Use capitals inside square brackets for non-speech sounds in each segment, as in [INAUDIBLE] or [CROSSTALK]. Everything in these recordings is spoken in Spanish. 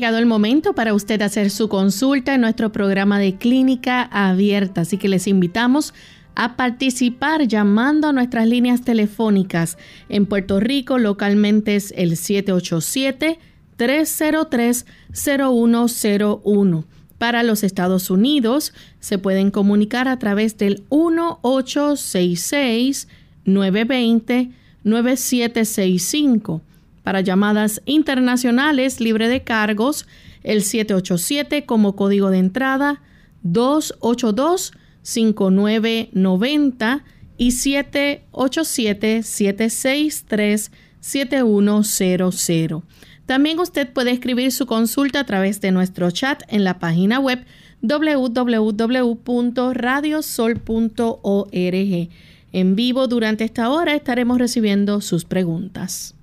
Llegado el momento para usted hacer su consulta en nuestro programa de clínica abierta, así que les invitamos a participar llamando a nuestras líneas telefónicas. En Puerto Rico localmente es el 787-303-0101. Para los Estados Unidos se pueden comunicar a través del 1866-920-9765 para llamadas internacionales libre de cargos, el 787 como código de entrada 282-5990 y 787-763-7100. También usted puede escribir su consulta a través de nuestro chat en la página web www.radiosol.org. En vivo durante esta hora estaremos recibiendo sus preguntas.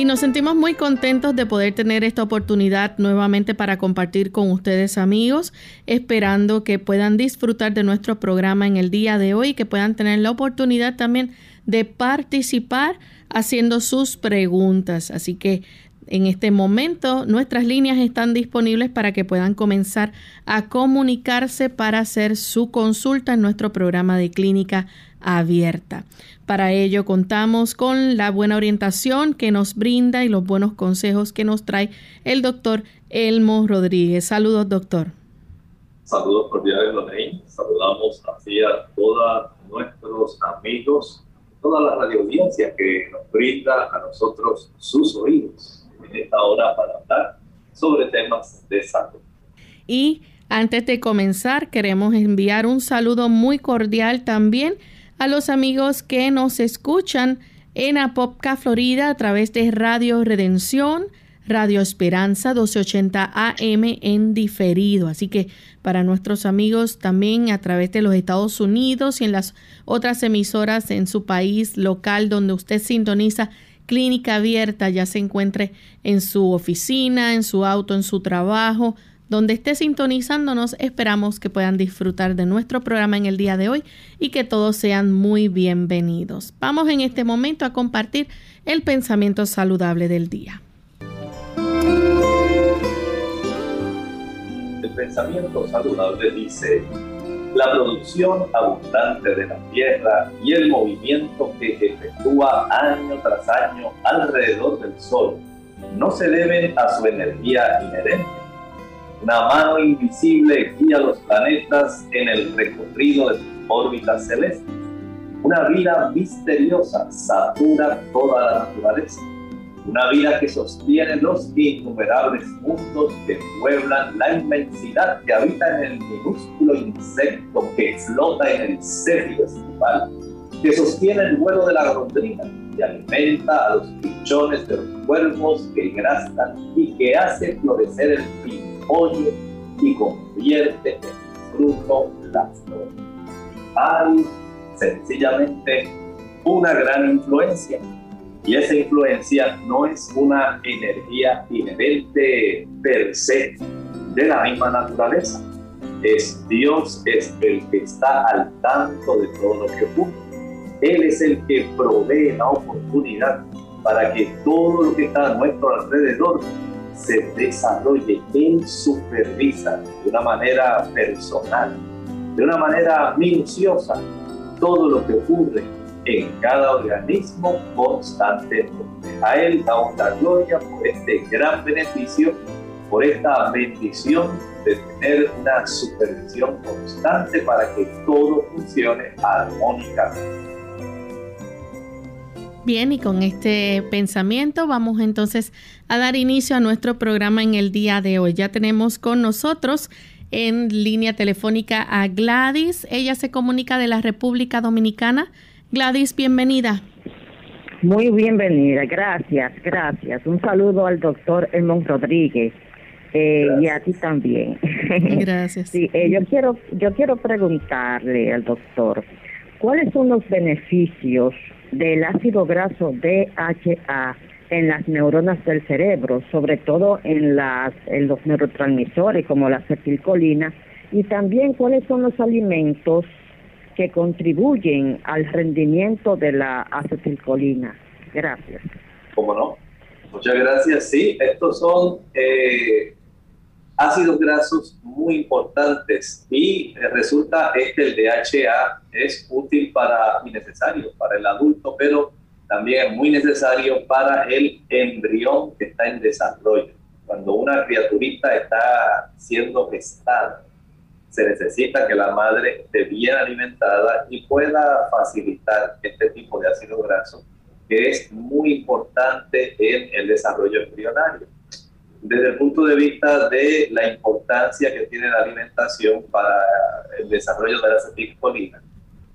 Y nos sentimos muy contentos de poder tener esta oportunidad nuevamente para compartir con ustedes amigos, esperando que puedan disfrutar de nuestro programa en el día de hoy, que puedan tener la oportunidad también de participar haciendo sus preguntas. Así que en este momento nuestras líneas están disponibles para que puedan comenzar a comunicarse para hacer su consulta en nuestro programa de clínica abierta. Para ello contamos con la buena orientación que nos brinda y los buenos consejos que nos trae el doctor Elmo Rodríguez. Saludos, doctor. Saludos cordiales, Lorraine. Saludamos así a todos nuestros amigos toda la radio audiencia que nos brinda a nosotros sus oídos en esta hora para hablar sobre temas de salud. Y antes de comenzar, queremos enviar un saludo muy cordial también a los amigos que nos escuchan en Apopka, Florida, a través de Radio Redención, Radio Esperanza 1280 AM en diferido. Así que para nuestros amigos también a través de los Estados Unidos y en las otras emisoras en su país local donde usted sintoniza clínica abierta, ya se encuentre en su oficina, en su auto, en su trabajo, donde esté sintonizándonos, esperamos que puedan disfrutar de nuestro programa en el día de hoy y que todos sean muy bienvenidos. Vamos en este momento a compartir el pensamiento saludable del día. El pensamiento saludable dice, la producción abundante de la tierra y el movimiento que efectúa año tras año alrededor del Sol no se deben a su energía inherente. Una mano invisible guía los planetas en el recorrido de sus órbitas celestes. Una vida misteriosa satura toda la naturaleza una vida que sostiene los innumerables mundos que pueblan la inmensidad que habita en el minúsculo insecto que explota en el cefiro estival, que sostiene el vuelo de la golondrina y alimenta a los pichones de los cuervos que engrastan y que hace florecer el pimpollo y convierte en fruto las flores. Hay sencillamente una gran influencia y esa influencia no es una energía inherente per se de la misma naturaleza. Es Dios es el que está al tanto de todo lo que ocurre. Él es el que provee la oportunidad para que todo lo que está a nuestro alrededor se desarrolle. Él supervisa de una manera personal, de una manera minuciosa, todo lo que ocurre en cada organismo constantemente. A Él damos la gloria por este gran beneficio por esta bendición de tener una supervisión constante para que todo funcione armónicamente. Bien, y con este pensamiento vamos entonces a dar inicio a nuestro programa en el día de hoy. Ya tenemos con nosotros en línea telefónica a Gladys. Ella se comunica de la República Dominicana. Gladys, bienvenida. Muy bienvenida, gracias, gracias. Un saludo al doctor Edmond Rodríguez eh, y a ti también. [LAUGHS] Gracias. sí, eh, yo quiero, yo quiero preguntarle al doctor, ¿cuáles son los beneficios del ácido graso DHA en las neuronas del cerebro, sobre todo en, las, en los neurotransmisores como la acetilcolina, y también cuáles son los alimentos que contribuyen al rendimiento de la acetilcolina. Gracias. ¿Cómo no? Muchas gracias. Sí, estos son eh, ácidos grasos muy importantes y eh, resulta que el DHA es útil para y necesario para el adulto, pero también es muy necesario para el embrión que está en desarrollo. Cuando una criaturita está siendo gestada, se necesita que la madre esté bien alimentada y pueda facilitar este tipo de ácido graso, que es muy importante en el desarrollo embrionario desde el punto de vista de la importancia que tiene la alimentación para el desarrollo de la acetilcolina,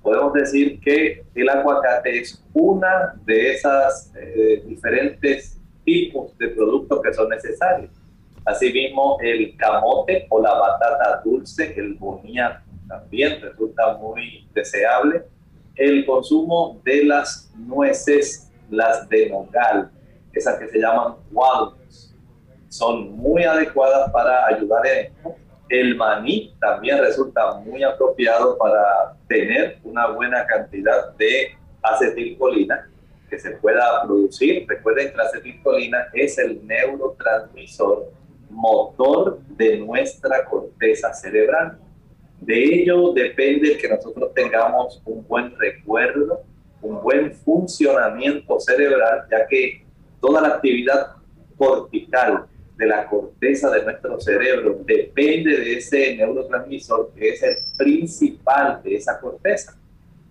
podemos decir que el aguacate es una de esas eh, diferentes tipos de productos que son necesarios. Asimismo, el camote o la batata dulce, el boniato, también resulta muy deseable. El consumo de las nueces, las de nogal, esas que se llaman walnuts, son muy adecuadas para ayudar en esto. El maní también resulta muy apropiado para tener una buena cantidad de acetilcolina que se pueda producir. Recuerden que la acetilcolina es el neurotransmisor motor de nuestra corteza cerebral. De ello depende que nosotros tengamos un buen recuerdo, un buen funcionamiento cerebral, ya que toda la actividad cortical de la corteza de nuestro cerebro depende de ese neurotransmisor que es el principal de esa corteza.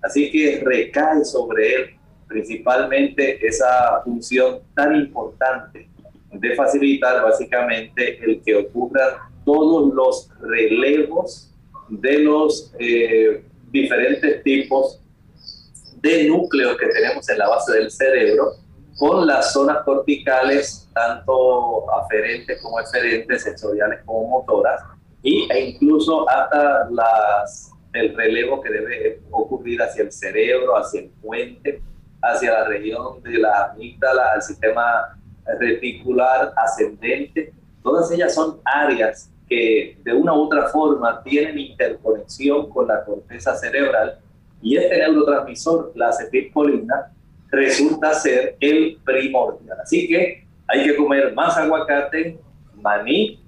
Así que recae sobre él principalmente esa función tan importante de facilitar básicamente el que ocurran todos los relevos de los eh, diferentes tipos de núcleos que tenemos en la base del cerebro con las zonas corticales, tanto aferentes como eferentes, sensoriales como motoras, y, e incluso hasta las, el relevo que debe ocurrir hacia el cerebro, hacia el puente, hacia la región de la amígdala, al sistema reticular ascendente. Todas ellas son áreas que de una u otra forma tienen interconexión con la corteza cerebral y este neurotransmisor, la acetilcolina, resulta ser el primordial. Así que hay que comer más aguacate, maní,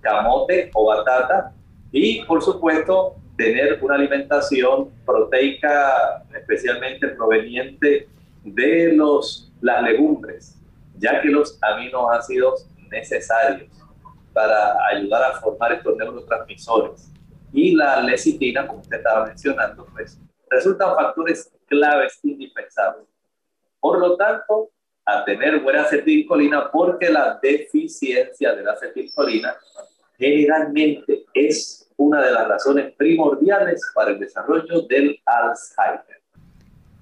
camote o batata y por supuesto tener una alimentación proteica especialmente proveniente de los, las legumbres, ya que los aminoácidos necesarios para ayudar a formar estos neurotransmisores y la lecitina, como usted estaba mencionando, pues resultan factores claves indispensables por lo tanto, a tener buena acetilcolina, porque la deficiencia de la acetilcolina generalmente es una de las razones primordiales para el desarrollo del Alzheimer.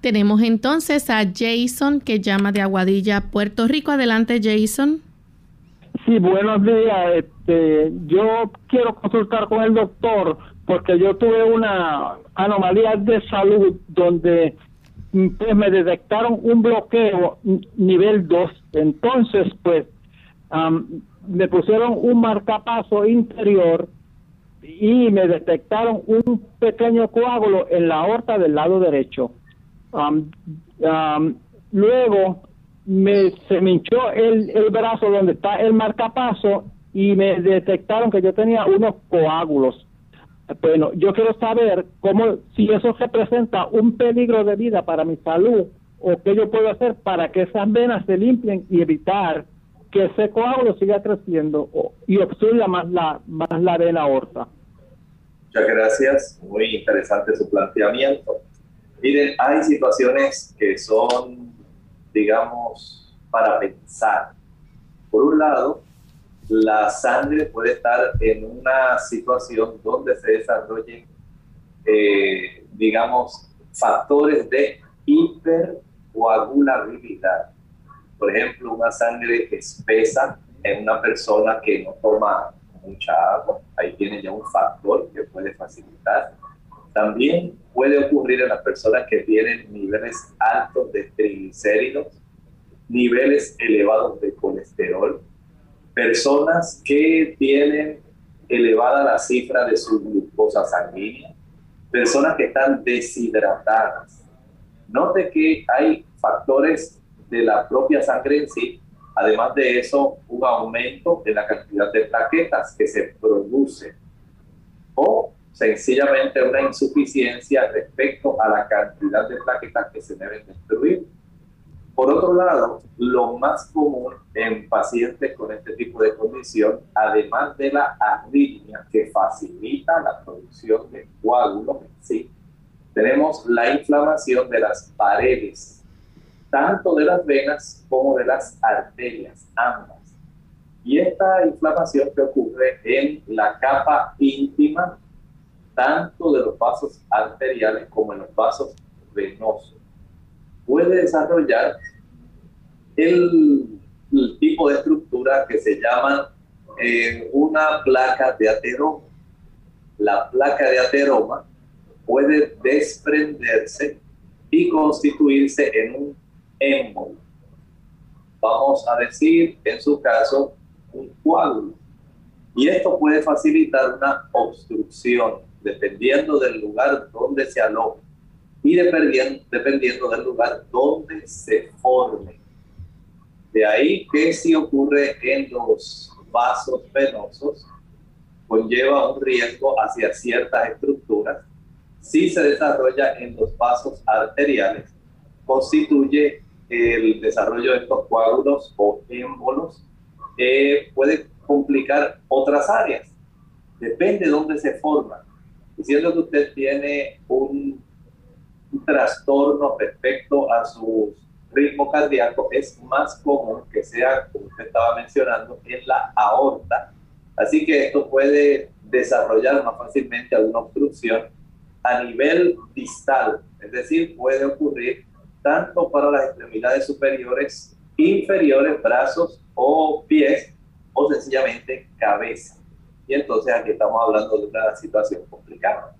Tenemos entonces a Jason que llama de Aguadilla, Puerto Rico. Adelante, Jason. Sí, buenos días. Este, yo quiero consultar con el doctor porque yo tuve una anomalía de salud donde pues me detectaron un bloqueo nivel 2. Entonces, pues, me pusieron un marcapaso interior y me detectaron un pequeño coágulo en la aorta del lado derecho. Luego me, se me hinchó el, el brazo donde está el marcapaso y me detectaron que yo tenía unos coágulos. Bueno, yo quiero saber cómo, si eso representa un peligro de vida para mi salud o qué yo puedo hacer para que esas venas se limpien y evitar que ese coágulo siga creciendo y obstruya más la, más la vena aorta. Muchas gracias, muy interesante su planteamiento. Miren, hay situaciones que son, digamos, para pensar. Por un lado, la sangre puede estar en una situación donde se desarrollen, eh, digamos, factores de hipercoagulabilidad. Por ejemplo, una sangre espesa en una persona que no toma mucha agua, ahí tiene ya un factor que puede facilitar. También puede ocurrir en las personas que tienen niveles altos de triglicéridos, niveles elevados de colesterol, personas que tienen elevada la cifra de su glucosa sanguínea, personas que están deshidratadas. Note que hay factores de la propia sangre en sí, además de eso, un aumento en la cantidad de plaquetas que se produce o sencillamente una insuficiencia respecto a la cantidad de plaquetas que se deben destruir por otro lado, lo más común en pacientes con este tipo de condición, además de la arritmia que facilita la producción de coágulos en sí, tenemos la inflamación de las paredes, tanto de las venas como de las arterias, ambas. Y esta inflamación que ocurre en la capa íntima, tanto de los vasos arteriales como en los vasos venosos puede desarrollar el, tipo de estructura que se llama eh, una placa de ateroma. La placa de ateroma puede desprenderse y constituirse en un émbolo. Vamos a decir, en su caso, un coágulo. Y esto puede facilitar una obstrucción dependiendo del lugar donde se aloja y dependiendo, dependiendo del lugar donde se forme. De ahí que si ocurre en los vasos venosos, conlleva un riesgo hacia ciertas estructuras. Si se desarrolla en los vasos arteriales, constituye el desarrollo de estos coágulos o émbolos, eh, puede complicar otras áreas. Depende de dónde se forman. Diciendo que usted tiene un un trastorno respecto a su ritmo cardíaco, es más común que sea, como usted estaba mencionando, en la aorta. Así que esto puede desarrollar más fácilmente alguna obstrucción a nivel distal, es decir, puede ocurrir tanto para las extremidades superiores, inferiores, brazos o pies, o sencillamente cabeza. Y entonces aquí estamos hablando de una situación complicada.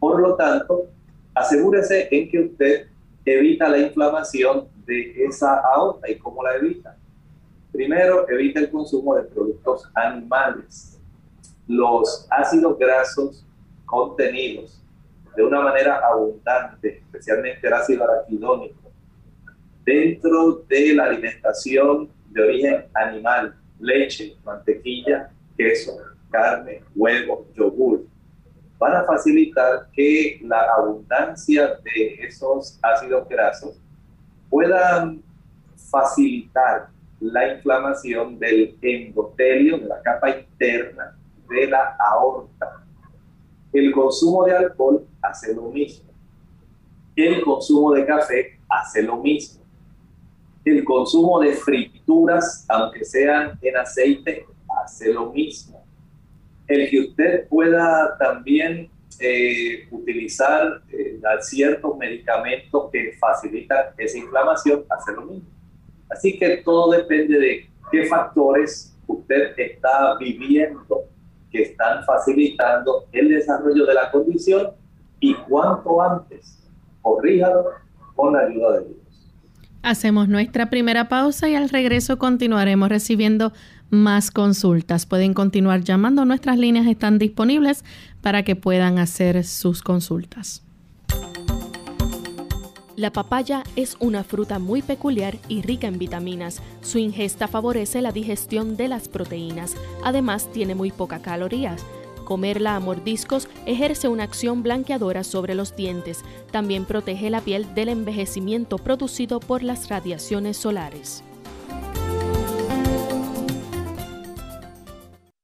Por lo tanto, asegúrese en que usted evita la inflamación de esa aorta. ¿Y cómo la evita? Primero, evita el consumo de productos animales. Los ácidos grasos contenidos de una manera abundante, especialmente el ácido araquidónico, dentro de la alimentación de origen animal, leche, mantequilla, queso, carne, huevo, yogur, van a facilitar que la abundancia de esos ácidos grasos puedan facilitar la inflamación del endotelio, de la capa interna de la aorta. El consumo de alcohol hace lo mismo. El consumo de café hace lo mismo. El consumo de frituras, aunque sean en aceite, hace lo mismo el que usted pueda también eh, utilizar eh, ciertos medicamentos que facilitan esa inflamación, hace lo mismo. Así que todo depende de qué factores usted está viviendo que están facilitando el desarrollo de la condición y cuanto antes corríjalo con la ayuda de Dios. Hacemos nuestra primera pausa y al regreso continuaremos recibiendo más consultas. Pueden continuar llamando, nuestras líneas están disponibles para que puedan hacer sus consultas. La papaya es una fruta muy peculiar y rica en vitaminas. Su ingesta favorece la digestión de las proteínas. Además, tiene muy pocas calorías. Comerla a mordiscos ejerce una acción blanqueadora sobre los dientes. También protege la piel del envejecimiento producido por las radiaciones solares.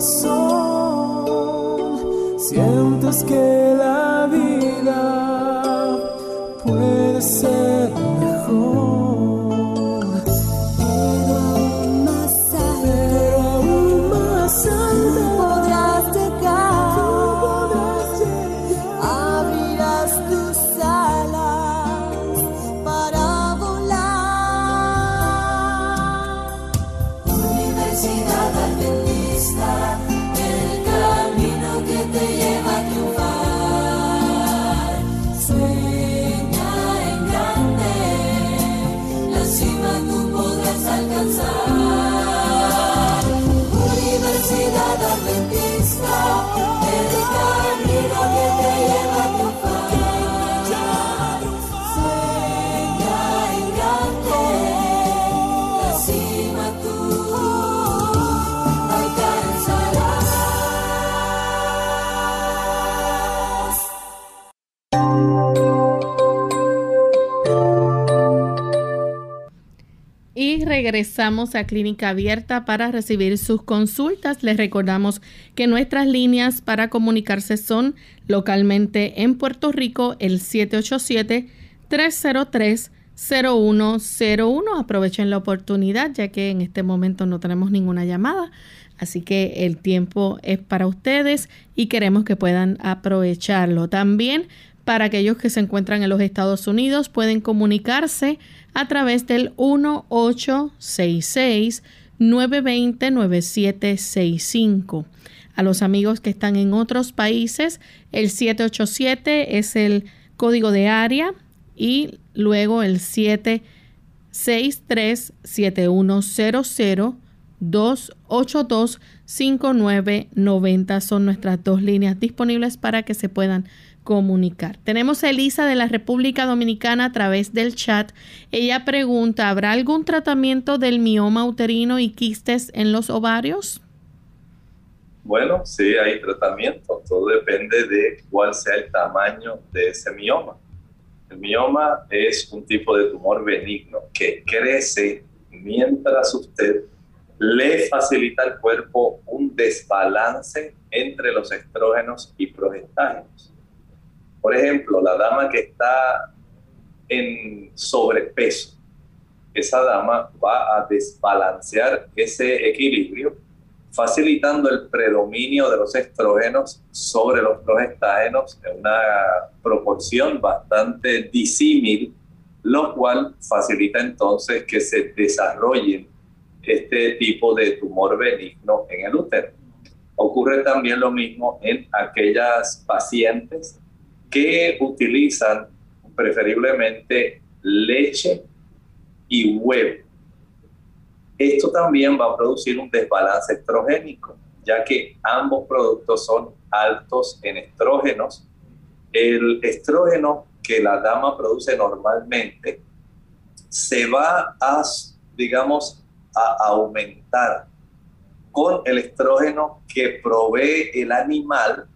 corazón. Sientes que regresamos a Clínica Abierta para recibir sus consultas. Les recordamos que nuestras líneas para comunicarse son localmente en Puerto Rico el 787-303-0101. Aprovechen la oportunidad ya que en este momento no tenemos ninguna llamada. Así que el tiempo es para ustedes y queremos que puedan aprovecharlo. También para aquellos que se encuentran en los Estados Unidos pueden comunicarse a través del 1866-920-9765. A los amigos que están en otros países, el 787 es el código de área y luego el 763-7100. 282-5990 son nuestras dos líneas disponibles para que se puedan Tenemos a Elisa de la República Dominicana a través del chat. Ella pregunta, ¿habrá algún tratamiento del mioma uterino y quistes en los ovarios? Bueno, sí, hay tratamiento. Todo depende de cuál sea el tamaño de ese mioma. El mioma es un tipo de tumor benigno que crece mientras usted le facilita al cuerpo un desbalance entre los estrógenos y progestágenos. Por ejemplo, la dama que está en sobrepeso, esa dama va a desbalancear ese equilibrio, facilitando el predominio de los estrógenos sobre los progestágenos en una proporción bastante disímil, lo cual facilita entonces que se desarrolle este tipo de tumor benigno en el útero. Ocurre también lo mismo en aquellas pacientes que utilizan preferiblemente leche y huevo. Esto también va a producir un desbalance estrogénico, ya que ambos productos son altos en estrógenos el estrógeno que la dama produce normalmente se va a, digamos, a aumentar con el estrógeno que provee el animal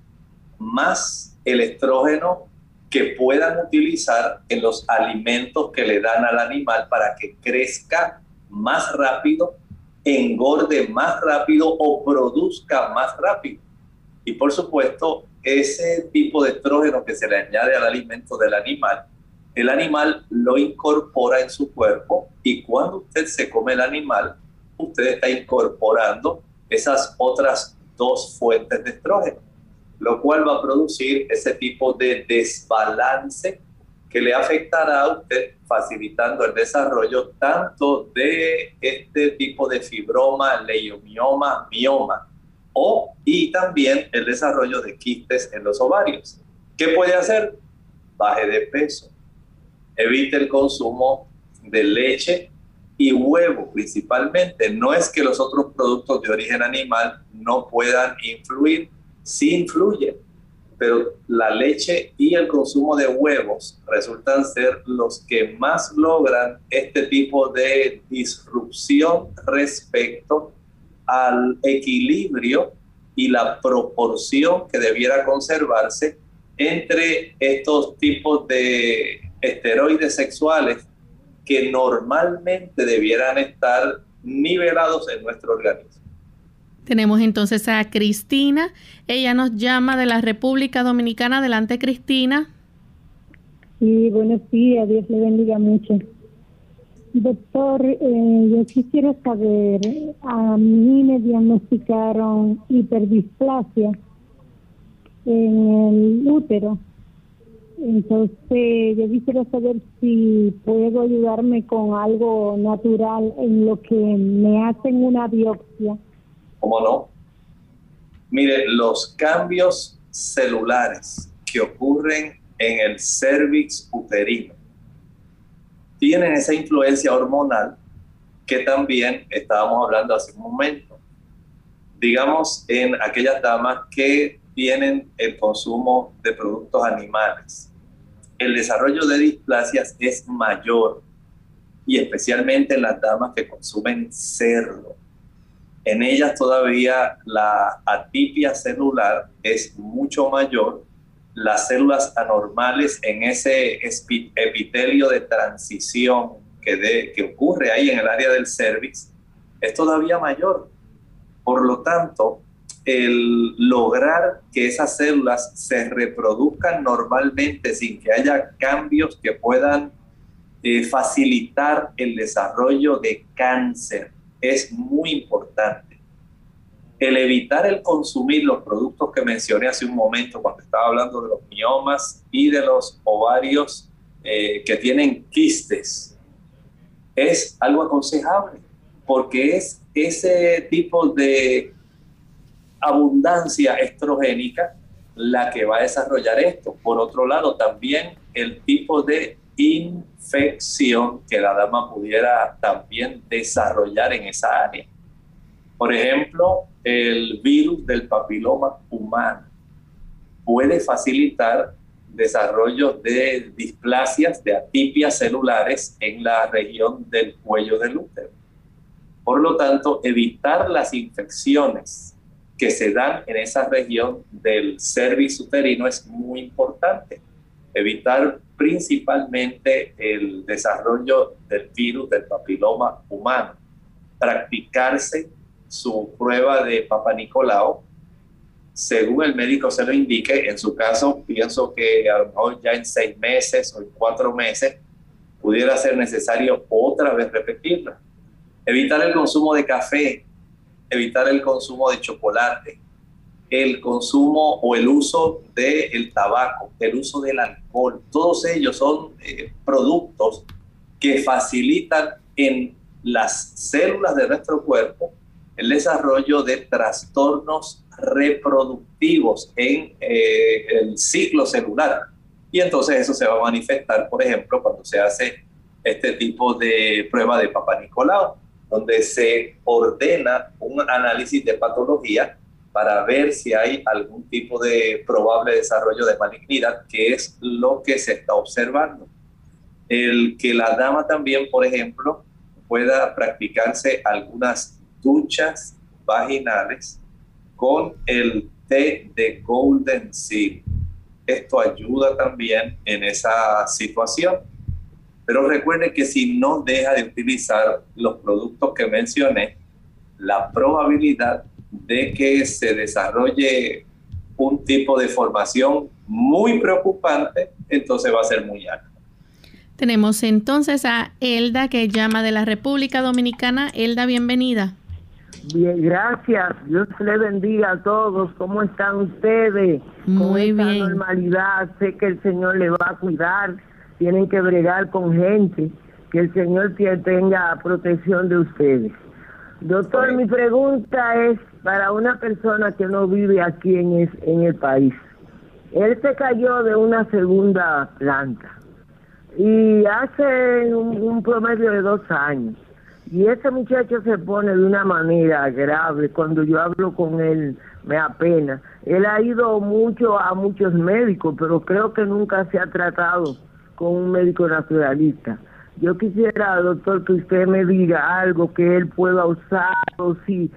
más el estrógeno que puedan utilizar en los alimentos que le dan al animal para que crezca más rápido, engorde más rápido o produzca más rápido. Y por supuesto, ese tipo de estrógeno que se le añade al alimento del animal, el animal lo incorpora en su cuerpo y cuando usted se come el animal, usted está incorporando esas otras dos fuentes de estrógeno lo cual va a producir ese tipo de desbalance que le afectará a usted facilitando el desarrollo tanto de este tipo de fibroma, leiomioma, mioma o y también el desarrollo de quistes en los ovarios. ¿Qué puede hacer? Baje de peso, evite el consumo de leche y huevo principalmente. No es que los otros productos de origen animal no puedan influir, sí influye, pero la leche y el consumo de huevos resultan ser los que más logran este tipo de disrupción respecto al equilibrio y la proporción que debiera conservarse entre estos tipos de esteroides sexuales que normalmente debieran estar nivelados en nuestro organismo. Tenemos entonces a Cristina. Ella nos llama de la República Dominicana. Adelante, Cristina. Sí, buenos días. Dios le bendiga mucho. Doctor, eh, yo quisiera saber, a mí me diagnosticaron hiperdisplasia en el útero. Entonces, yo quisiera saber si puedo ayudarme con algo natural en lo que me hacen una biopsia ¿Cómo no? Mire, los cambios celulares que ocurren en el cervix uterino tienen esa influencia hormonal que también estábamos hablando hace un momento. Digamos, en aquellas damas que tienen el consumo de productos animales, el desarrollo de displasias es mayor y especialmente en las damas que consumen cerdo en ellas todavía la atipia celular es mucho mayor, las células anormales en ese epitelio de transición que, ocurre ahí en el área del cervix es todavía mayor. Por lo tanto, el lograr que esas células se reproduzcan normalmente sin que haya cambios que puedan eh, facilitar el desarrollo de cáncer es muy importante. El evitar el consumir los productos que mencioné hace un momento cuando estaba hablando de los miomas y de los ovarios eh, que tienen quistes es algo aconsejable porque es ese tipo de abundancia estrogénica la que va a desarrollar esto. Por otro lado, también el tipo de infección que la dama pudiera también desarrollar en esa área. Por ejemplo, el virus del papiloma humano puede facilitar desarrollo de displasias, de atipias celulares en la región del cuello del útero. Por lo tanto, evitar las infecciones que se dan en esa región del cervix uterino es muy importante. Evitar principalmente el desarrollo del virus del papiloma humano, practicarse su prueba de Papa Nicolau, según el médico se lo indique, en su caso pienso que a lo mejor ya en seis meses o en cuatro meses pudiera ser necesario otra vez repetirla. Evitar el consumo de café, evitar el consumo de chocolate, el consumo o el uso del tabaco, el uso del alcohol. Todos ellos son eh, productos que facilitan en las células de nuestro cuerpo el desarrollo de trastornos reproductivos en eh, el ciclo celular. Y entonces eso se va a manifestar, por ejemplo, cuando se hace este tipo de prueba de Papa Nicolau, donde se ordena un análisis de patología para ver si hay algún tipo de probable desarrollo de malignidad, que es lo que se está observando. El que la dama también, por ejemplo, pueda practicarse algunas duchas vaginales con el té de Golden Seed. Esto ayuda también en esa situación. Pero recuerde que si no deja de utilizar los productos que mencioné, la probabilidad de que se desarrolle un tipo de formación muy preocupante, entonces va a ser muy alta. Tenemos entonces a Elda que llama de la República Dominicana. Elda, bienvenida. Bien, gracias. Dios le bendiga a todos. ¿Cómo están ustedes? Muy Con bien. normalidad, sé que el Señor le va a cuidar. Tienen que bregar con gente. Que el Señor te- tenga protección de ustedes. Doctor, mi pregunta es para una persona que no vive aquí en, el país. Él se cayó de una segunda planta y hace un, un promedio de dos años. Y ese muchacho se pone de una manera grave. Cuando yo hablo con él, me apena. Él ha ido mucho a muchos médicos, pero creo que nunca se ha tratado con un médico naturalista. Yo quisiera, doctor, que usted me diga algo que él pueda usar o si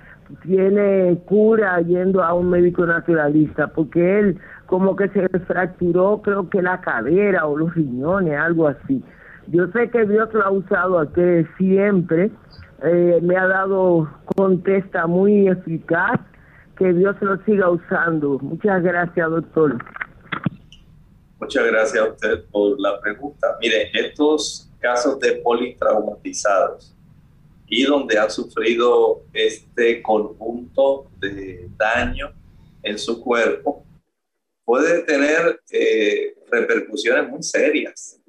tiene cura yendo a un médico naturalista, porque él como que se fracturó, creo que la cadera o los riñones, algo así. Yo sé que Dios lo ha usado a usted siempre, eh, me ha dado contesta muy eficaz, que Dios lo siga usando. Muchas gracias, doctor. Muchas gracias a usted por la pregunta. Mire, estos casos de politraumatizados y donde han sufrido este conjunto de daño en su cuerpo, puede tener eh, repercusiones muy serias.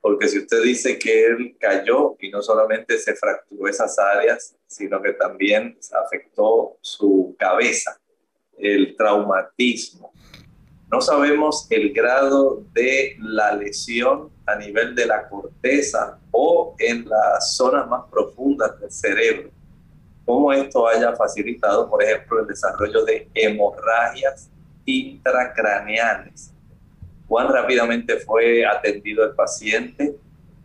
Porque si usted dice que él cayó y no solamente se fracturó esas áreas, sino que también afectó su cabeza, el traumatismo, no sabemos el grado de la lesión a nivel de la corteza o en las zonas más profundas del cerebro. Cómo esto haya facilitado, por ejemplo, el desarrollo de hemorragias intracraneales. Cuán rápidamente fue atendido el paciente,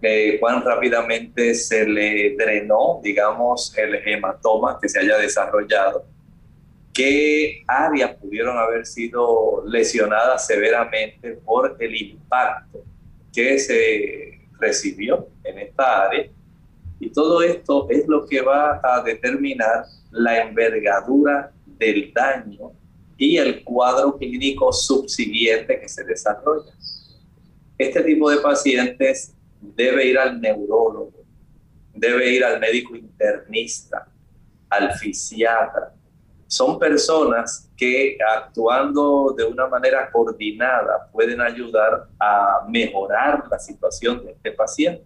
eh, cuán rápidamente se le drenó, digamos, el hematoma que se haya desarrollado qué áreas pudieron haber sido lesionadas severamente por el impacto que se recibió en esta área. Y todo esto es lo que va a determinar la envergadura del daño y el cuadro clínico subsiguiente que se desarrolla. Este tipo de pacientes debe ir al neurólogo, debe ir al médico internista, al fisiatra, son personas que actuando de una manera coordinada pueden ayudar a mejorar la situación de este paciente.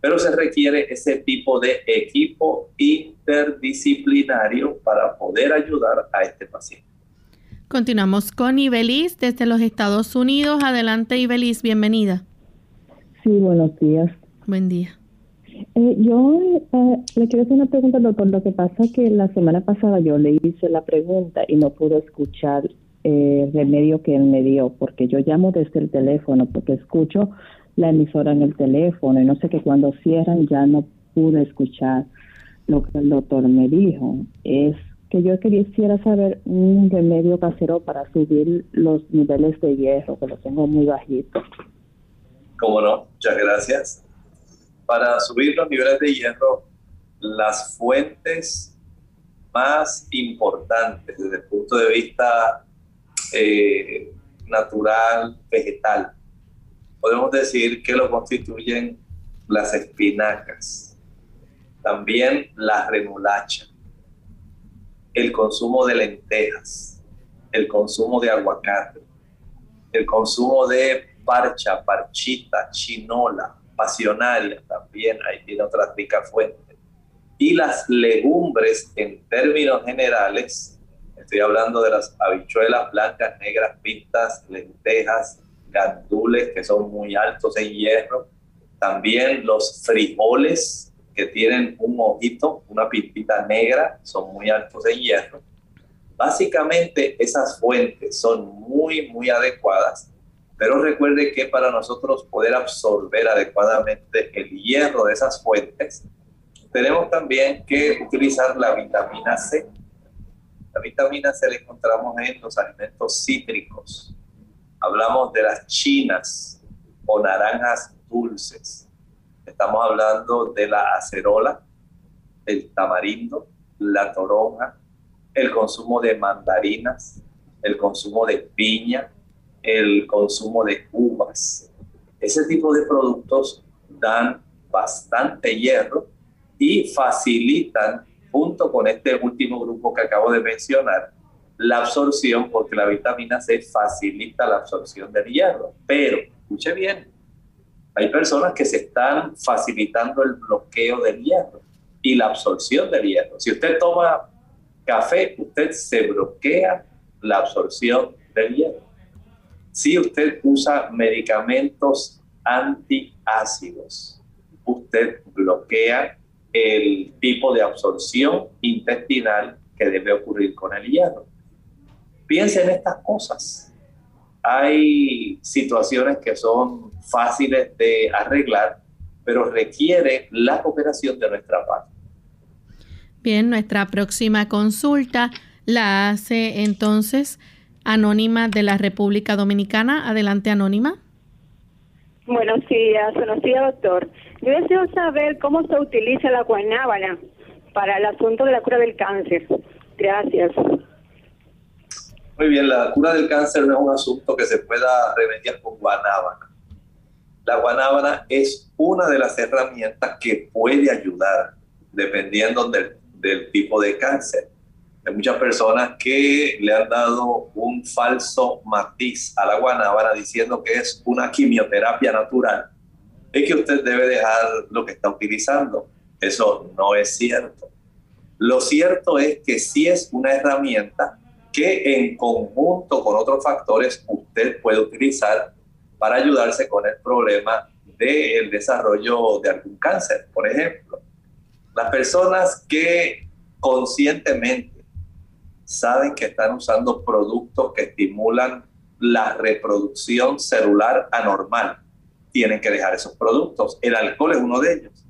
Pero se requiere ese tipo de equipo interdisciplinario para poder ayudar a este paciente. Continuamos con Ibelis desde los Estados Unidos. Adelante, Ibelis, bienvenida. Sí, buenos días. Buen día. Eh, yo eh, le quiero hacer una pregunta, doctor. Lo que pasa es que la semana pasada yo le hice la pregunta y no pudo escuchar eh, el remedio que él me dio, porque yo llamo desde el teléfono, porque escucho la emisora en el teléfono y no sé que cuando cierran ya no pude escuchar lo que el doctor me dijo. Es que yo quisiera saber un remedio casero para subir los niveles de hierro, que los tengo muy bajitos. Cómo no, muchas gracias. Para subir los niveles de hierro, las fuentes más importantes desde el punto de vista eh, natural, vegetal, podemos decir que lo constituyen las espinacas, también la remolacha, el consumo de lentejas, el consumo de aguacate, el consumo de parcha, parchita, chinola, pasionaria también, ahí tiene otra rica fuente. Y las legumbres en términos generales, estoy hablando de las habichuelas blancas, negras, pintas, lentejas, gandules que son muy altos en hierro, también los frijoles que tienen un ojito, una pintita negra, son muy altos en hierro. Básicamente esas fuentes son muy, muy adecuadas, pero recuerde que para nosotros poder absorber adecuadamente el hierro de esas fuentes, tenemos también que utilizar la vitamina C. La vitamina C la encontramos en los alimentos cítricos. Hablamos de las chinas o naranjas dulces. Estamos hablando de la acerola, el tamarindo, la toronja, el consumo de mandarinas, el consumo de piña, el consumo de uvas. Ese tipo de productos dan bastante hierro y facilitan, junto con este último grupo que acabo de mencionar, la absorción, porque la vitamina C facilita la absorción del hierro. Pero, escuche bien, hay personas que se están facilitando el bloqueo del hierro y la absorción del hierro. Si usted toma café, usted se bloquea la absorción del hierro. Si usted usa medicamentos antiácidos, usted bloquea el tipo de absorción intestinal que debe ocurrir con el hierro. Piense en estas cosas. Hay situaciones que son fáciles de arreglar, pero requiere la cooperación de nuestra parte. Bien, nuestra próxima consulta la hace entonces Anónima de la República Dominicana. Adelante, Anónima. Buenos días, buenos días, doctor. Yo deseo saber cómo se utiliza la guanábana para el asunto de la cura del cáncer. Gracias. Muy bien, la cura del cáncer no es un asunto que se pueda remediar con guanábana. La guanábana es una de las herramientas que puede ayudar dependiendo del del tipo de cáncer. Hay muchas personas que le han dado un falso matiz a la guanábana diciendo que es una quimioterapia natural y que usted debe dejar lo que está utilizando. Eso no es cierto. Lo cierto es que sí es una herramienta que en conjunto con otros factores usted puede utilizar para ayudarse con el problema del desarrollo de algún cáncer, por ejemplo. Las personas que conscientemente saben que están usando productos que estimulan la reproducción celular anormal, tienen que dejar esos productos. El alcohol es uno de ellos.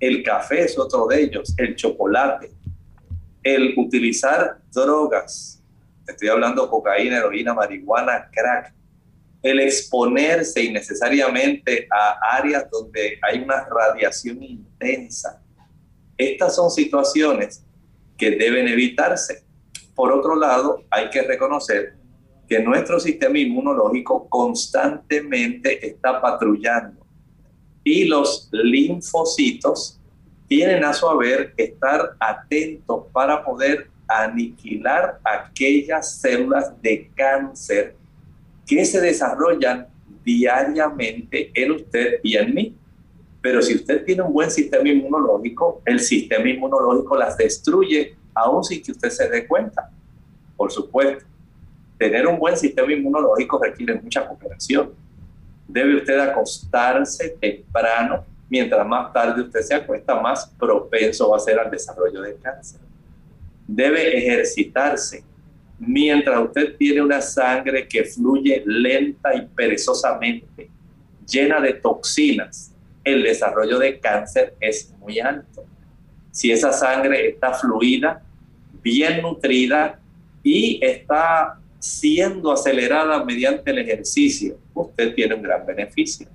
El café es otro de ellos. El chocolate. El utilizar drogas. Estoy hablando cocaína, heroína, marihuana, crack. El exponerse innecesariamente a áreas donde hay una radiación intensa estas son situaciones que deben evitarse. Por otro lado, hay que reconocer que nuestro sistema inmunológico constantemente está patrullando y los linfocitos tienen a su haber estar atentos para poder aniquilar aquellas células de cáncer que se desarrollan diariamente en usted y en mí. Pero si usted tiene un buen sistema inmunológico, el sistema inmunológico las destruye aún sin que usted se dé cuenta. Por supuesto, tener un buen sistema inmunológico requiere mucha cooperación. Debe usted acostarse temprano. Mientras más tarde usted se acuesta, más propenso va a ser al desarrollo del cáncer. Debe ejercitarse. Mientras usted tiene una sangre que fluye lenta y perezosamente, llena de toxinas, el desarrollo de cáncer es muy alto. Si esa sangre está fluida, bien nutrida y está siendo acelerada mediante el ejercicio, usted tiene un gran beneficio.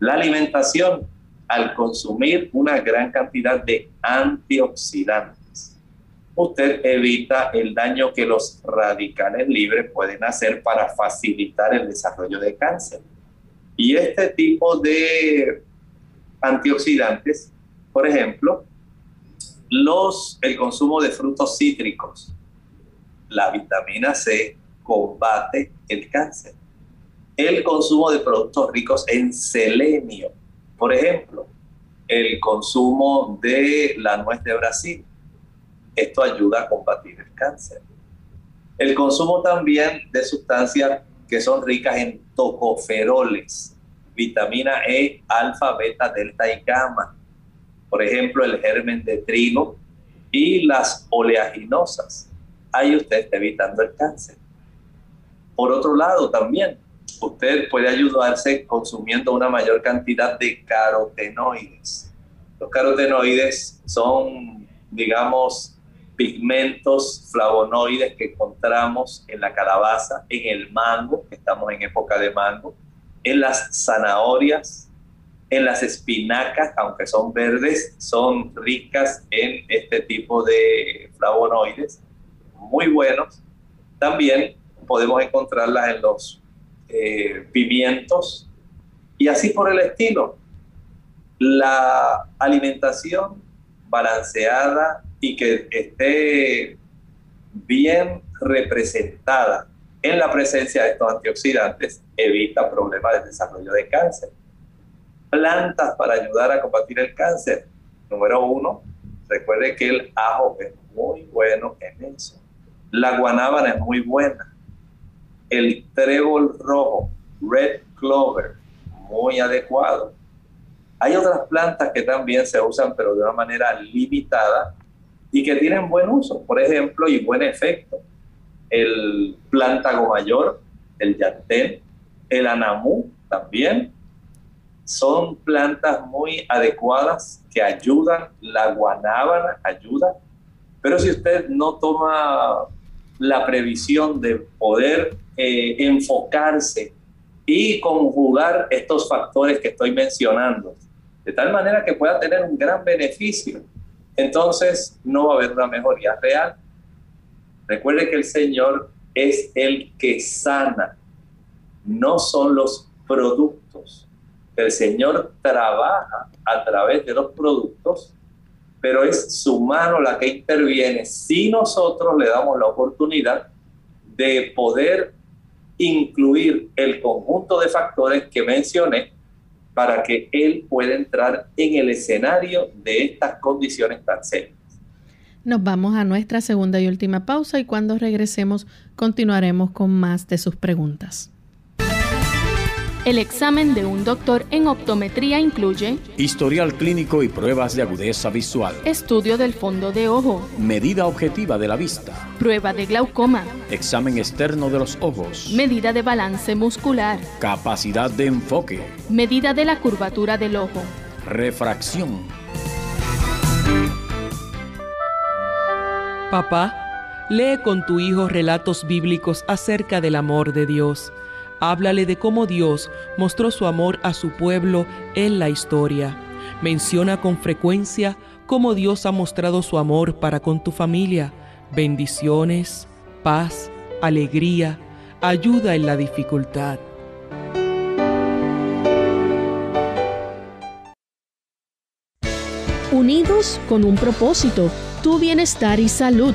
La alimentación, al consumir una gran cantidad de antioxidantes, usted evita el daño que los radicales libres pueden hacer para facilitar el desarrollo de cáncer. Y este tipo de antioxidantes, por ejemplo, los, el consumo de frutos cítricos. La vitamina C combate el cáncer. El consumo de productos ricos en selenio, por ejemplo, el consumo de la nuez de Brasil. Esto ayuda a combatir el cáncer. El consumo también de sustancias que son ricas en tocoferoles, vitamina E, alfa, beta, delta y gamma. Por ejemplo, el germen de trigo y las oleaginosas ahí usted está evitando el cáncer. Por otro lado, también usted puede ayudarse consumiendo una mayor cantidad de carotenoides. Los carotenoides son, digamos, pigmentos flavonoides que encontramos en la calabaza, en el mango, estamos en época de mango, en las zanahorias, en las espinacas, aunque son verdes, son ricas en este tipo de flavonoides, muy buenos. También podemos encontrarlas en los eh, pimientos y así por el estilo. La alimentación balanceada y que esté bien representada en la presencia de estos antioxidantes evita problemas de desarrollo de cáncer. Plantas para ayudar a combatir el cáncer. Número uno, recuerde que el ajo es muy bueno en eso. La guanábana es muy buena. El trébol rojo, red clover, muy adecuado. Hay otras plantas que también se usan, pero de una manera limitada y que tienen buen uso, por ejemplo, y buen efecto. El plántago mayor, el yantén, el anamú también, son plantas muy adecuadas que ayudan, la guanábana ayuda, pero si usted no toma la previsión de poder eh, enfocarse y conjugar estos factores que estoy mencionando, de tal manera que pueda tener un gran beneficio, entonces no va a haber una mejoría real. Recuerde que el Señor es el que sana, no son los productos. El Señor trabaja a través de los productos, pero es su mano la que interviene si nosotros le damos la oportunidad de poder incluir el conjunto de factores que mencioné para que él pueda entrar en el escenario de estas condiciones tan serias. Nos vamos a nuestra segunda y última pausa y cuando regresemos continuaremos con más de sus preguntas. El examen de un doctor en optometría incluye historial clínico y pruebas de agudeza visual, estudio del fondo de ojo, medida objetiva de la vista, prueba de glaucoma, examen externo de los ojos, medida de balance muscular, capacidad de enfoque, medida de la curvatura del ojo, refracción. Papá, lee con tu hijo relatos bíblicos acerca del amor de Dios. Háblale de cómo Dios mostró su amor a su pueblo en la historia. Menciona con frecuencia cómo Dios ha mostrado su amor para con tu familia. Bendiciones, paz, alegría, ayuda en la dificultad. Unidos con un propósito, tu bienestar y salud.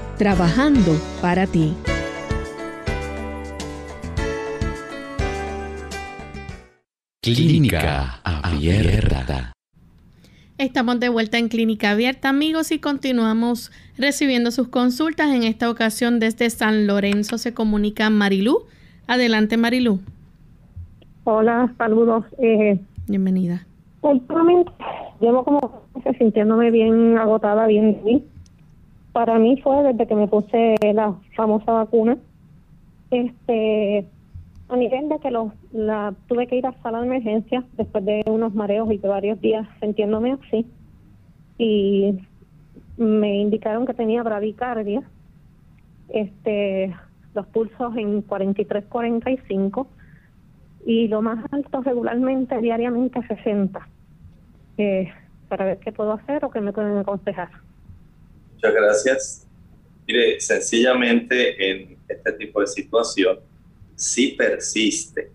trabajando para ti. Clínica Abierta. Estamos de vuelta en Clínica Abierta, amigos, y continuamos recibiendo sus consultas. En esta ocasión, desde San Lorenzo se comunica Marilú. Adelante, Marilú. Hola, saludos. Eh, Bienvenida. últimamente llevo como sintiéndome bien agotada, bien. bien. Para mí fue desde que me puse la famosa vacuna. Este, a nivel de que los, la, tuve que ir a sala de emergencia después de unos mareos y de varios días sintiéndome así. Y me indicaron que tenía bradicardia, este, los pulsos en 43, 45 y lo más alto regularmente, diariamente, 60. Eh, para ver qué puedo hacer o qué me pueden aconsejar. Muchas gracias. Mire, sencillamente en este tipo de situación, si persiste,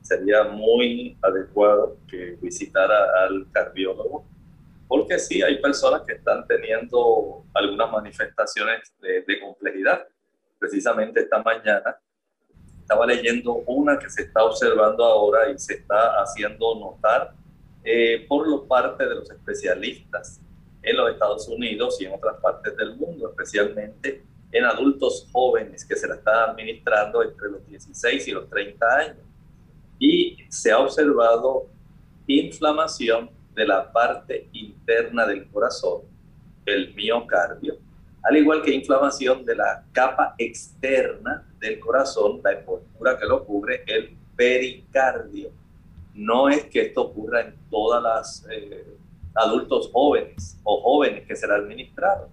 sería muy adecuado que visitara al cardiólogo, porque sí, hay personas que están teniendo algunas manifestaciones de, de complejidad. Precisamente esta mañana, estaba leyendo una que se está observando ahora y se está haciendo notar eh, por lo parte de los especialistas en los Estados Unidos y en otras partes del mundo, especialmente en adultos jóvenes que se la están administrando entre los 16 y los 30 años. Y se ha observado inflamación de la parte interna del corazón, el miocardio, al igual que inflamación de la capa externa del corazón, la envoltura que lo cubre, el pericardio. No es que esto ocurra en todas las eh, adultos jóvenes o jóvenes que será administrado,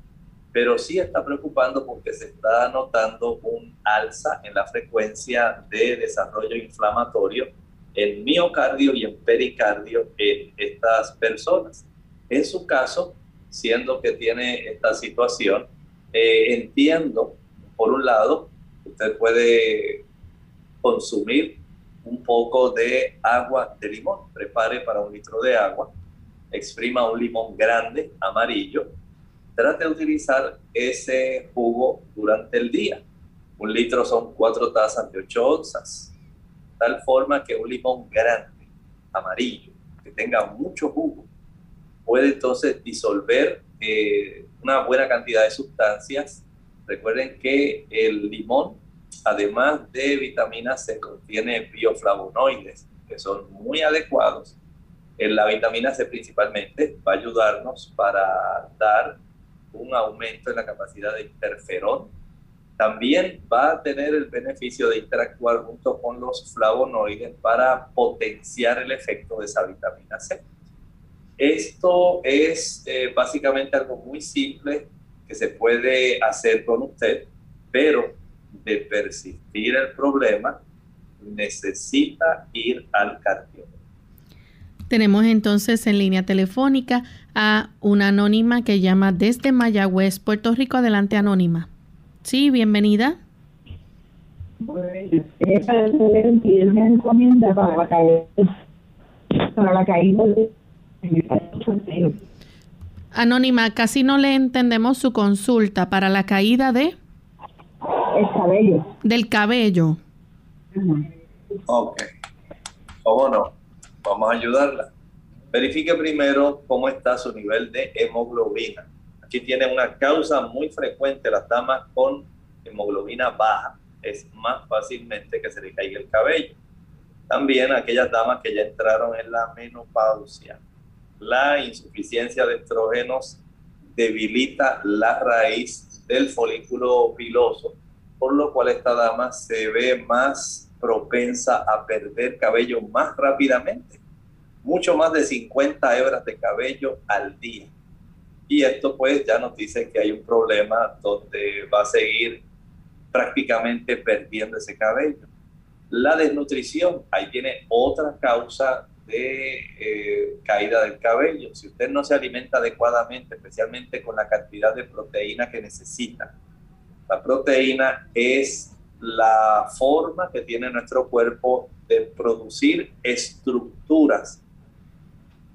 pero sí está preocupando porque se está notando un alza en la frecuencia de desarrollo inflamatorio en miocardio y en pericardio en estas personas. En su caso, siendo que tiene esta situación, eh, entiendo, por un lado, usted puede consumir un poco de agua de limón. Prepare para un litro de agua, exprima un limón grande, amarillo. Trate de utilizar ese jugo durante el día. Un litro son cuatro tazas de ocho onzas. Tal forma que un limón grande, amarillo, que tenga mucho jugo, puede entonces disolver eh, una buena cantidad de sustancias. Recuerden que el limón, además de vitamina C, contiene bioflavonoides que son muy adecuados. En la vitamina C principalmente va a ayudarnos para dar un aumento en la capacidad de interferón. También va a tener el beneficio de interactuar junto con los flavonoides para potenciar el efecto de esa vitamina C. Esto es eh, básicamente algo muy simple que se puede hacer con usted, pero de persistir el problema, necesita ir al cardiólogo. Tenemos entonces en línea telefónica a una anónima que llama desde Mayagüez, Puerto Rico. Adelante, anónima. Sí, bienvenida. Pues, para la caída de Anónima, casi no le entendemos su consulta para la caída de... El cabello. Del cabello. Ok. ¿Cómo no? Vamos a ayudarla. Verifique primero cómo está su nivel de hemoglobina. Aquí tiene una causa muy frecuente las damas con hemoglobina baja. Es más fácilmente que se le caiga el cabello. También aquellas damas que ya entraron en la menopausia la insuficiencia de estrógenos debilita la raíz del folículo piloso, por lo cual esta dama se ve más propensa a perder cabello más rápidamente, mucho más de 50 hebras de cabello al día. Y esto pues ya nos dice que hay un problema donde va a seguir prácticamente perdiendo ese cabello. La desnutrición, ahí tiene otra causa de eh, caída del cabello. Si usted no se alimenta adecuadamente, especialmente con la cantidad de proteína que necesita, la proteína es la forma que tiene nuestro cuerpo de producir estructuras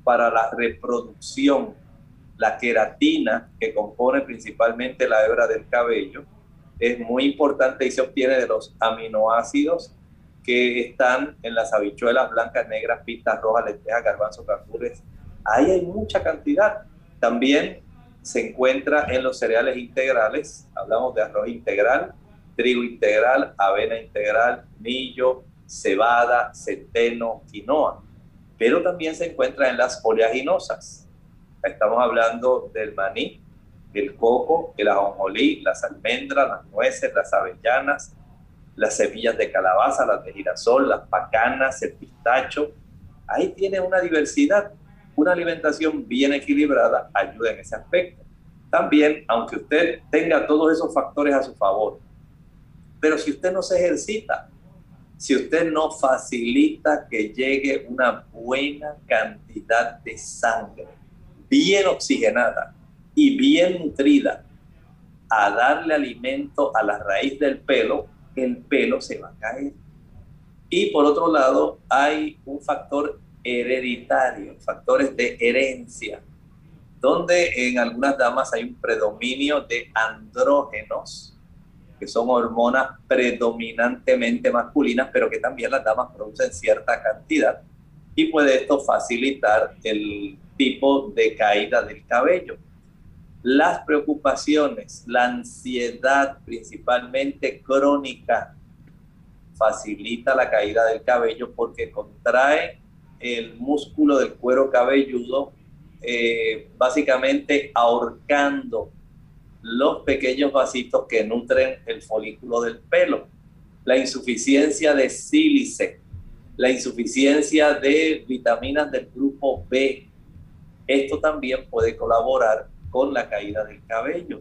para la reproducción. La queratina, que compone principalmente la hebra del cabello, es muy importante y se obtiene de los aminoácidos que están en las habichuelas blancas, negras, pistas rojas, lentejas, garbanzos, cangules. Ahí hay mucha cantidad. También se encuentra en los cereales integrales. Hablamos de arroz integral, trigo integral, avena integral, millo, cebada, centeno, quinoa. Pero también se encuentra en las oleaginosas. Estamos hablando del maní, el coco, el ajonjolí, las almendras, las nueces, las avellanas, las semillas de calabaza, las de girasol, las pacanas, el pistacho. Ahí tiene una diversidad. Una alimentación bien equilibrada ayuda en ese aspecto. También, aunque usted tenga todos esos factores a su favor, pero si usted no se ejercita, si usted no facilita que llegue una buena cantidad de sangre, bien oxigenada y bien nutrida, a darle alimento a la raíz del pelo, el pelo se va a caer. Y por otro lado, hay un factor hereditario, factores de herencia, donde en algunas damas hay un predominio de andrógenos que son hormonas predominantemente masculinas, pero que también las damas producen cierta cantidad. Y puede esto facilitar el tipo de caída del cabello. Las preocupaciones, la ansiedad principalmente crónica, facilita la caída del cabello porque contrae el músculo del cuero cabelludo, eh, básicamente ahorcando los pequeños vasitos que nutren el folículo del pelo. La insuficiencia de sílice, la insuficiencia de vitaminas del grupo B. Esto también puede colaborar con la caída del cabello.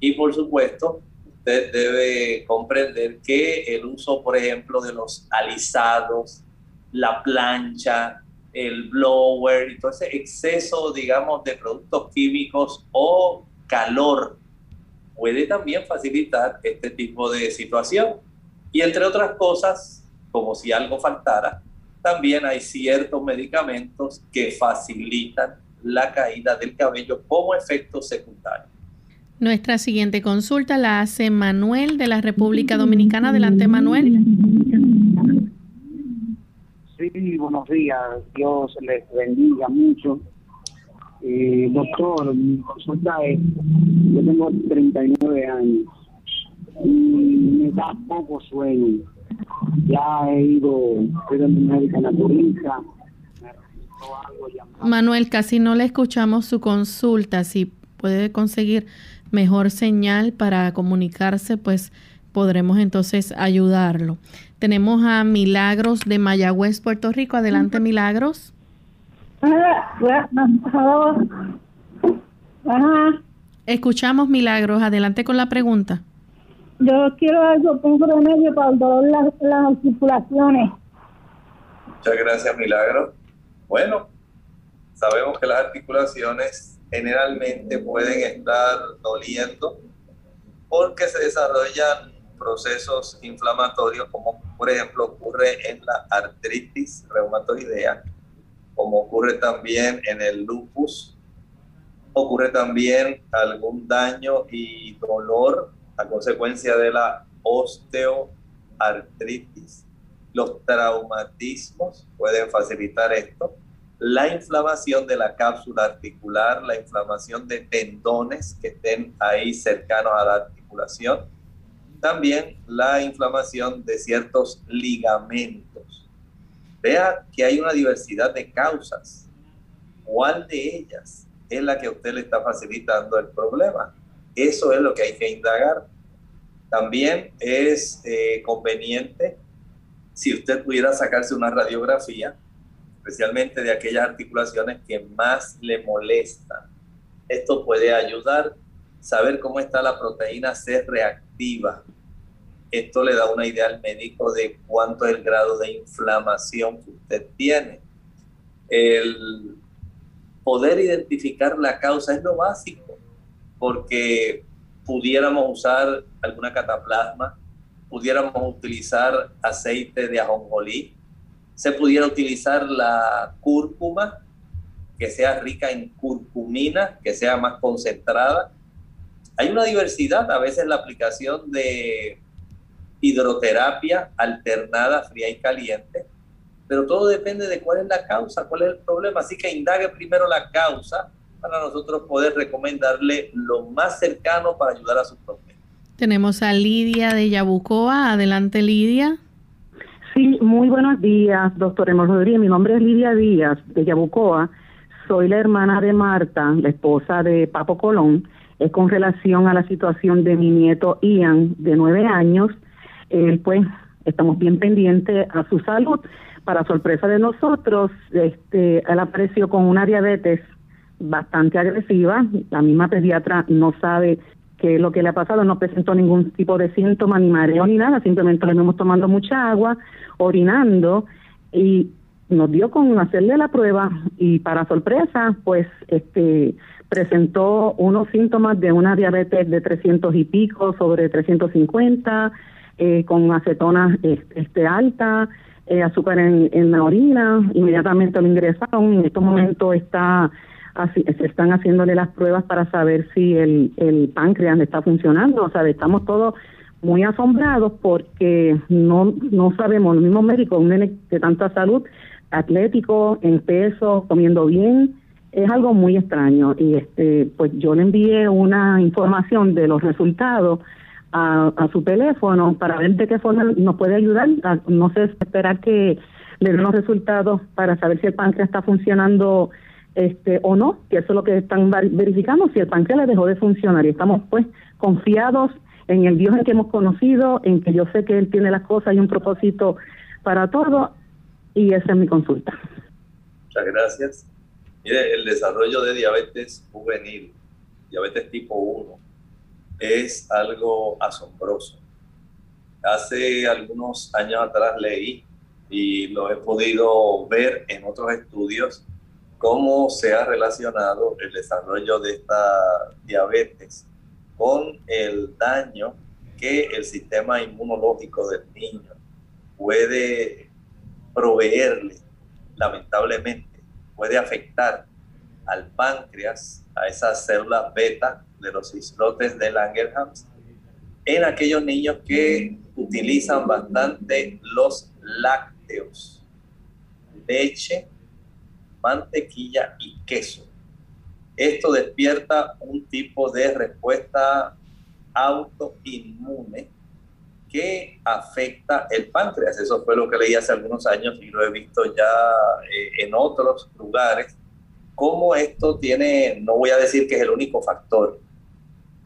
Y por supuesto, usted debe comprender que el uso, por ejemplo, de los alisados, la plancha, el blower ese exceso, digamos, de productos químicos o calor puede también facilitar este tipo de situación. Y entre otras cosas, como si algo faltara, también hay ciertos medicamentos que facilitan la caída del cabello como efecto secundario. Nuestra siguiente consulta la hace Manuel de la República Dominicana. Adelante, Manuel. Sí, buenos días. Dios les bendiga mucho. Eh, doctor, mi consulta es, yo tengo 39 años y me da poco sueño. Ya he ido, de mi médica naturista. Manuel, casi no le escuchamos su consulta. Si puede conseguir mejor señal para comunicarse, pues podremos entonces ayudarlo. Tenemos a Milagros de Mayagüez, Puerto Rico. Adelante, Milagros. Escuchamos Milagros. Adelante con la pregunta. Yo quiero algo, un remedio para el dolor de las, las articulaciones. Muchas gracias, Milagro. Bueno, sabemos que las articulaciones generalmente pueden estar doliendo porque se desarrollan procesos inflamatorios como por ejemplo ocurre en la artritis reumatoidea como ocurre también en el lupus, ocurre también algún daño y dolor a consecuencia de la osteoartritis. Los traumatismos pueden facilitar esto. La inflamación de la cápsula articular, la inflamación de tendones que estén ahí cercanos a la articulación. También la inflamación de ciertos ligamentos Vea que hay una diversidad de causas. ¿Cuál de ellas es la que a usted le está facilitando el problema? Eso es lo que hay que indagar. También es eh, conveniente si usted pudiera sacarse una radiografía, especialmente de aquellas articulaciones que más le molestan. Esto puede ayudar a saber cómo está la proteína C reactiva, esto le da una idea al médico de cuánto es el grado de inflamación que usted tiene. El poder identificar la causa es lo básico, porque pudiéramos usar alguna cataplasma, pudiéramos utilizar aceite de ajonjolí, se pudiera utilizar la cúrcuma, que sea rica en curcumina, que sea más concentrada. Hay una diversidad, a veces la aplicación de hidroterapia alternada fría y caliente, pero todo depende de cuál es la causa, cuál es el problema. Así que indague primero la causa para nosotros poder recomendarle lo más cercano para ayudar a su problema. Tenemos a Lidia de Yabucoa. Adelante, Lidia. Sí, muy buenos días, doctor Emor Rodríguez. Mi nombre es Lidia Díaz de Yabucoa. Soy la hermana de Marta, la esposa de Papo Colón. Es con relación a la situación de mi nieto Ian, de nueve años él pues estamos bien pendientes a su salud. Para sorpresa de nosotros, este, él apareció con una diabetes bastante agresiva. La misma pediatra no sabe qué es lo que le ha pasado, no presentó ningún tipo de síntoma, ni mareo, ni nada, simplemente le vimos tomando mucha agua, orinando, y nos dio con hacerle la prueba, y para sorpresa, pues este presentó unos síntomas de una diabetes de 300 y pico sobre 350, eh, con acetona este, alta, eh, azúcar en, la orina, inmediatamente lo ingresaron. En estos momentos está se están haciéndole las pruebas para saber si el, el páncreas está funcionando. O sea, estamos todos muy asombrados porque no, no sabemos, los mismos médicos, un nene de tanta salud, atlético, en peso, comiendo bien, es algo muy extraño. Y este, pues yo le envié una información de los resultados a, a su teléfono para ver de qué forma nos puede ayudar. no sé, esperar que le den los resultados para saber si el páncreas está funcionando este o no, que eso es lo que están verificando, si el páncreas le dejó de funcionar y estamos pues confiados en el Dios en que hemos conocido, en que yo sé que Él tiene las cosas y un propósito para todo, y esa es mi consulta. Muchas gracias. Mire, el desarrollo de diabetes juvenil, diabetes tipo 1, es algo asombroso. Hace algunos años atrás leí y lo he podido ver en otros estudios cómo se ha relacionado el desarrollo de esta diabetes con el daño que el sistema inmunológico del niño puede proveerle, lamentablemente, puede afectar al páncreas, a esas células beta de los islotes de Langerhans, en aquellos niños que utilizan bastante los lácteos, leche, mantequilla y queso esto despierta un tipo de respuesta autoinmune que afecta el páncreas. Eso fue lo que leí hace algunos años y lo he visto ya eh, en otros lugares. Cómo esto tiene, no voy a decir que es el único factor,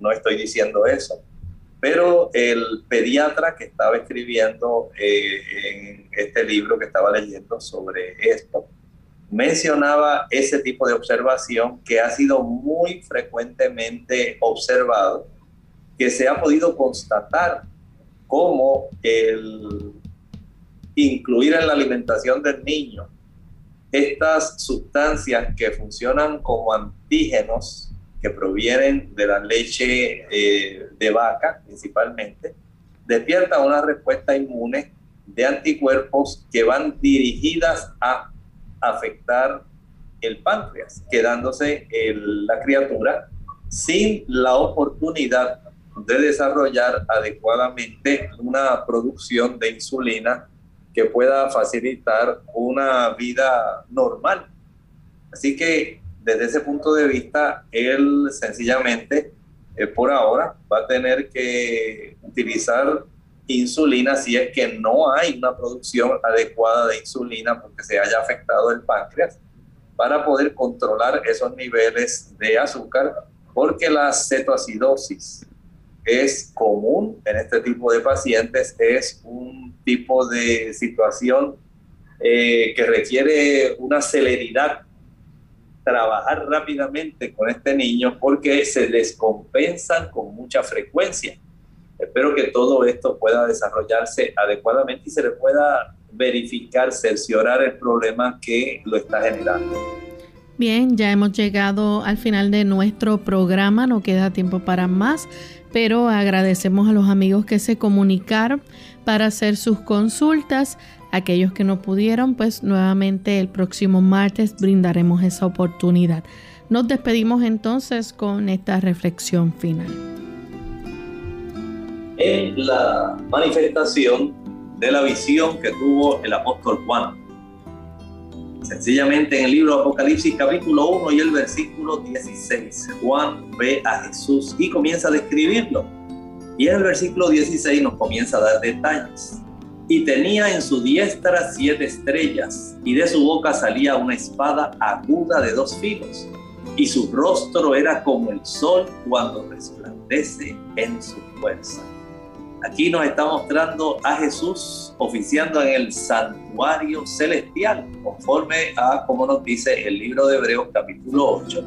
no estoy diciendo eso, pero el pediatra que estaba escribiendo eh, en este libro que estaba leyendo sobre esto, mencionaba ese tipo de observación que ha sido muy frecuentemente observado, que se ha podido constatar como el incluir en la alimentación del niño estas sustancias que funcionan como antígenos que provienen de la leche eh, de vaca principalmente, despierta una respuesta inmune de anticuerpos que van dirigidas a afectar el páncreas, quedándose la criatura sin la oportunidad de desarrollar adecuadamente una producción de insulina que pueda facilitar una vida normal. Así que desde ese punto de vista, él sencillamente, eh, por ahora, va a tener que utilizar insulina si es que no hay una producción adecuada de insulina porque se haya afectado el páncreas para poder controlar esos niveles de azúcar porque la cetoacidosis es común en este tipo de pacientes, es un tipo de situación eh, que requiere una celeridad, trabajar rápidamente con este niño porque se descompensan con mucha frecuencia. Espero que todo esto pueda desarrollarse adecuadamente y se le pueda verificar, cerciorar el problema que lo está generando. Bien, ya hemos llegado al final de nuestro programa, no queda tiempo para más, pero agradecemos a los amigos que se comunicaron para hacer sus consultas. Aquellos que no pudieron, pues nuevamente el próximo martes brindaremos esa oportunidad. Nos despedimos entonces con esta reflexión final en la manifestación de la visión que tuvo el apóstol Juan. Sencillamente en el libro Apocalipsis capítulo 1 y el versículo 16, Juan ve a Jesús y comienza a describirlo. Y en el versículo 16 nos comienza a dar detalles. Y tenía en su diestra siete estrellas, y de su boca salía una espada aguda de dos filos, y su rostro era como el sol cuando resplandece en su fuerza. Aquí nos está mostrando a Jesús oficiando en el santuario celestial, conforme a como nos dice el libro de Hebreos capítulo 8.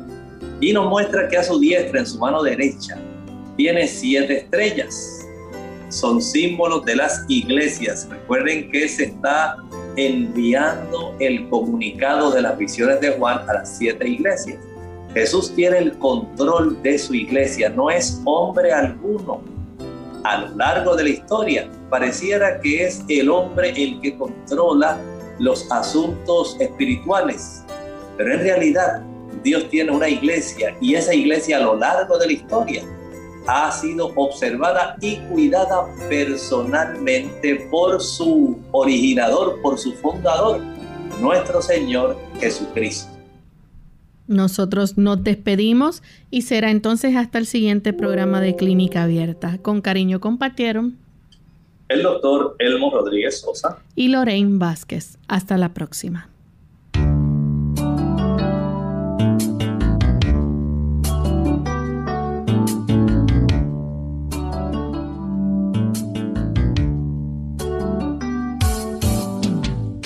Y nos muestra que a su diestra, en su mano derecha, tiene siete estrellas. Son símbolos de las iglesias. Recuerden que se está enviando el comunicado de las visiones de Juan a las siete iglesias. Jesús tiene el control de su iglesia, no es hombre alguno a lo largo de la historia. Pareciera que es el hombre el que controla los asuntos espirituales, pero en realidad Dios tiene una iglesia y esa iglesia a lo largo de la historia ha sido observada y cuidada personalmente por su originador, por su fundador, nuestro Señor Jesucristo. Nosotros nos despedimos y será entonces hasta el siguiente programa de Clínica Abierta. Con cariño compartieron el doctor Elmo Rodríguez Sosa y Lorraine Vázquez. Hasta la próxima.